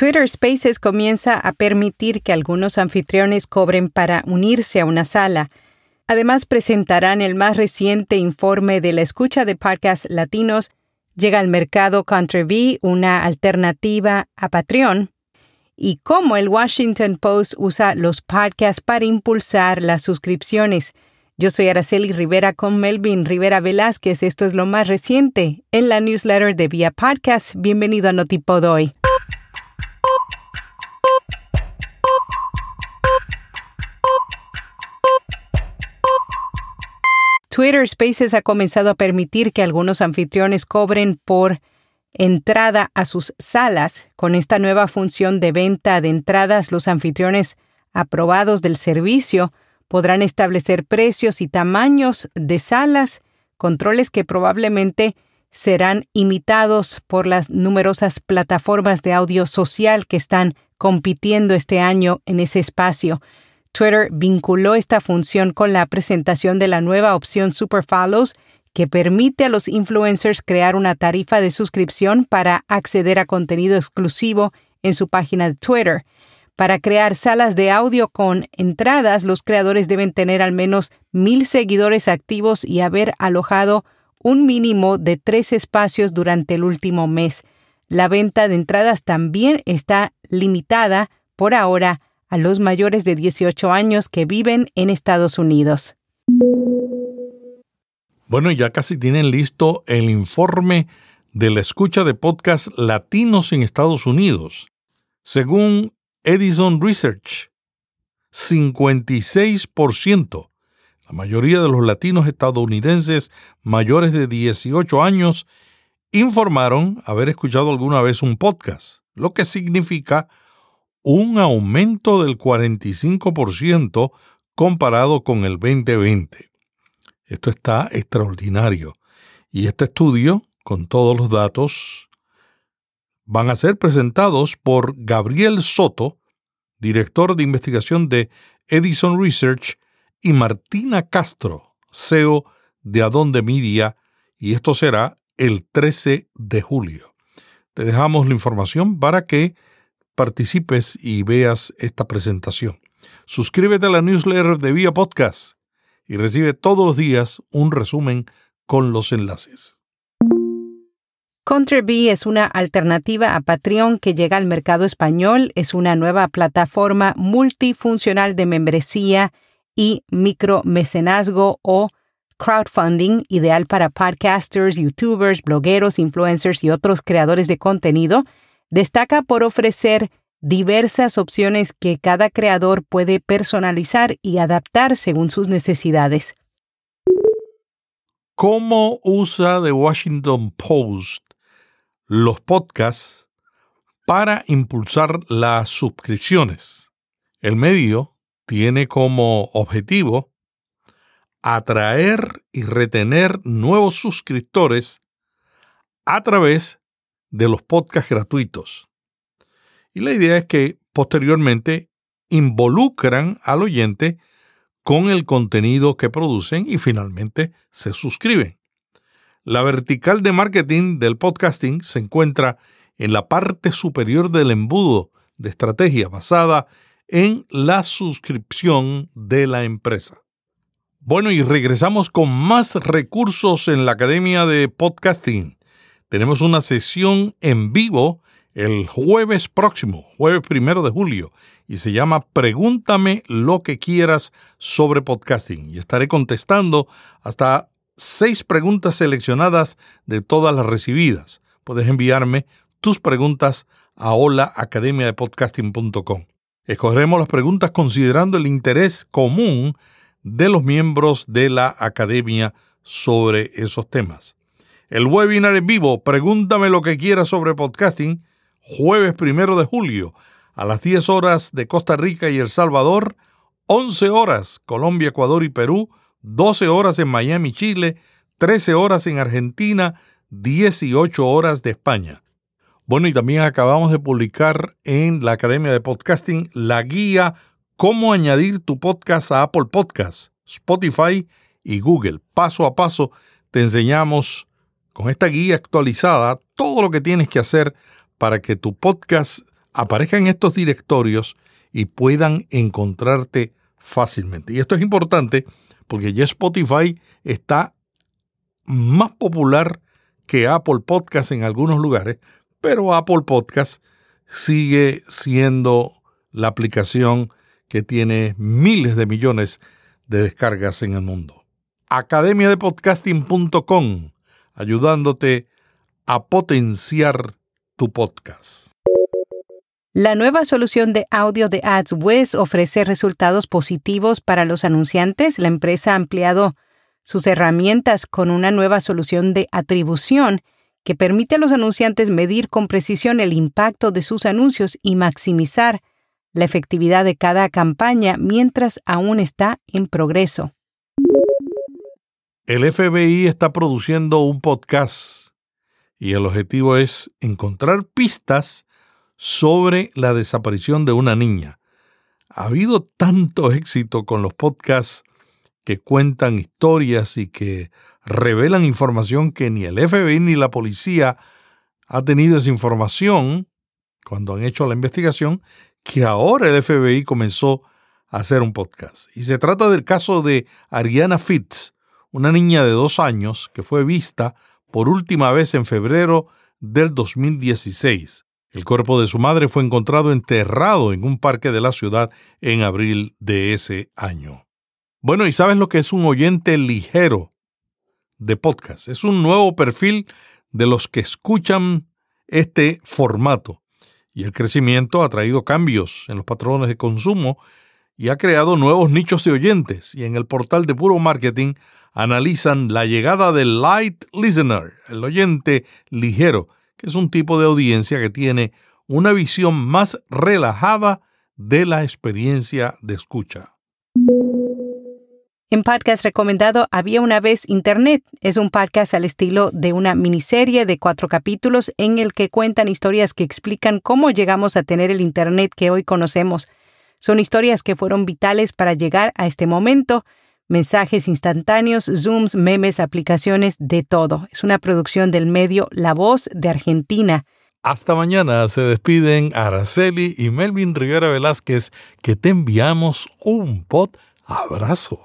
Twitter Spaces comienza a permitir que algunos anfitriones cobren para unirse a una sala. Además, presentarán el más reciente informe de la escucha de podcasts latinos. Llega al mercado Country una alternativa a Patreon. Y cómo el Washington Post usa los podcasts para impulsar las suscripciones. Yo soy Araceli Rivera con Melvin Rivera Velázquez. Esto es lo más reciente en la newsletter de Vía Podcast. Bienvenido a Notipod hoy. Twitter Spaces ha comenzado a permitir que algunos anfitriones cobren por entrada a sus salas. Con esta nueva función de venta de entradas, los anfitriones aprobados del servicio podrán establecer precios y tamaños de salas, controles que probablemente serán imitados por las numerosas plataformas de audio social que están compitiendo este año en ese espacio. Twitter vinculó esta función con la presentación de la nueva opción Super Follows que permite a los influencers crear una tarifa de suscripción para acceder a contenido exclusivo en su página de Twitter. Para crear salas de audio con entradas, los creadores deben tener al menos mil seguidores activos y haber alojado un mínimo de tres espacios durante el último mes. La venta de entradas también está limitada por ahora a los mayores de 18 años que viven en Estados Unidos. Bueno, ya casi tienen listo el informe de la escucha de podcast latinos en Estados Unidos. Según Edison Research, 56%, la mayoría de los latinos estadounidenses mayores de 18 años, informaron haber escuchado alguna vez un podcast, lo que significa un aumento del 45% comparado con el 2020. Esto está extraordinario. Y este estudio, con todos los datos, van a ser presentados por Gabriel Soto, director de investigación de Edison Research, y Martina Castro, CEO de Adonde Media, y esto será el 13 de julio. Te dejamos la información para que participes y veas esta presentación. Suscríbete a la newsletter de Vía Podcast y recibe todos los días un resumen con los enlaces. Contribee es una alternativa a Patreon que llega al mercado español. Es una nueva plataforma multifuncional de membresía y micromecenazgo o crowdfunding ideal para podcasters, youtubers, blogueros, influencers y otros creadores de contenido Destaca por ofrecer diversas opciones que cada creador puede personalizar y adaptar según sus necesidades. ¿Cómo usa The Washington Post los podcasts para impulsar las suscripciones? El medio tiene como objetivo atraer y retener nuevos suscriptores a través de los podcasts gratuitos. Y la idea es que posteriormente involucran al oyente con el contenido que producen y finalmente se suscriben. La vertical de marketing del podcasting se encuentra en la parte superior del embudo de estrategia basada en la suscripción de la empresa. Bueno, y regresamos con más recursos en la Academia de Podcasting tenemos una sesión en vivo el jueves próximo, jueves primero de julio, y se llama Pregúntame lo que quieras sobre podcasting. Y estaré contestando hasta seis preguntas seleccionadas de todas las recibidas. Puedes enviarme tus preguntas a holaacademiadepodcasting.com. Escogeremos las preguntas considerando el interés común de los miembros de la academia sobre esos temas. El webinar en vivo, pregúntame lo que quieras sobre podcasting, jueves primero de julio, a las 10 horas de Costa Rica y El Salvador, 11 horas Colombia, Ecuador y Perú, 12 horas en Miami, Chile, 13 horas en Argentina, 18 horas de España. Bueno, y también acabamos de publicar en la Academia de Podcasting la guía Cómo añadir tu podcast a Apple Podcasts, Spotify y Google. Paso a paso te enseñamos con esta guía actualizada todo lo que tienes que hacer para que tu podcast aparezcan estos directorios y puedan encontrarte fácilmente. Y esto es importante porque ya Spotify está más popular que Apple Podcast en algunos lugares, pero Apple Podcast sigue siendo la aplicación que tiene miles de millones de descargas en el mundo. Academiadepodcasting.com, ayudándote a potenciar tu podcast. La nueva solución de audio de AdsWiz ofrece resultados positivos para los anunciantes. La empresa ha ampliado sus herramientas con una nueva solución de atribución que permite a los anunciantes medir con precisión el impacto de sus anuncios y maximizar la efectividad de cada campaña mientras aún está en progreso. El FBI está produciendo un podcast y el objetivo es encontrar pistas sobre la desaparición de una niña. Ha habido tanto éxito con los podcasts que cuentan historias y que revelan información que ni el FBI ni la policía ha tenido esa información cuando han hecho la investigación, que ahora el FBI comenzó a hacer un podcast. Y se trata del caso de Ariana Fitz, una niña de dos años que fue vista por última vez en febrero del 2016. El cuerpo de su madre fue encontrado enterrado en un parque de la ciudad en abril de ese año. Bueno, ¿y sabes lo que es un oyente ligero de podcast? Es un nuevo perfil de los que escuchan este formato. Y el crecimiento ha traído cambios en los patrones de consumo y ha creado nuevos nichos de oyentes. Y en el portal de Puro Marketing analizan la llegada del light listener, el oyente ligero, que es un tipo de audiencia que tiene una visión más relajada de la experiencia de escucha. En podcast recomendado Había una vez Internet. Es un podcast al estilo de una miniserie de cuatro capítulos en el que cuentan historias que explican cómo llegamos a tener el Internet que hoy conocemos. Son historias que fueron vitales para llegar a este momento mensajes instantáneos, zooms, memes, aplicaciones, de todo. Es una producción del medio La Voz de Argentina. Hasta mañana se despiden Araceli y Melvin Rivera Velázquez, que te enviamos un pot abrazo.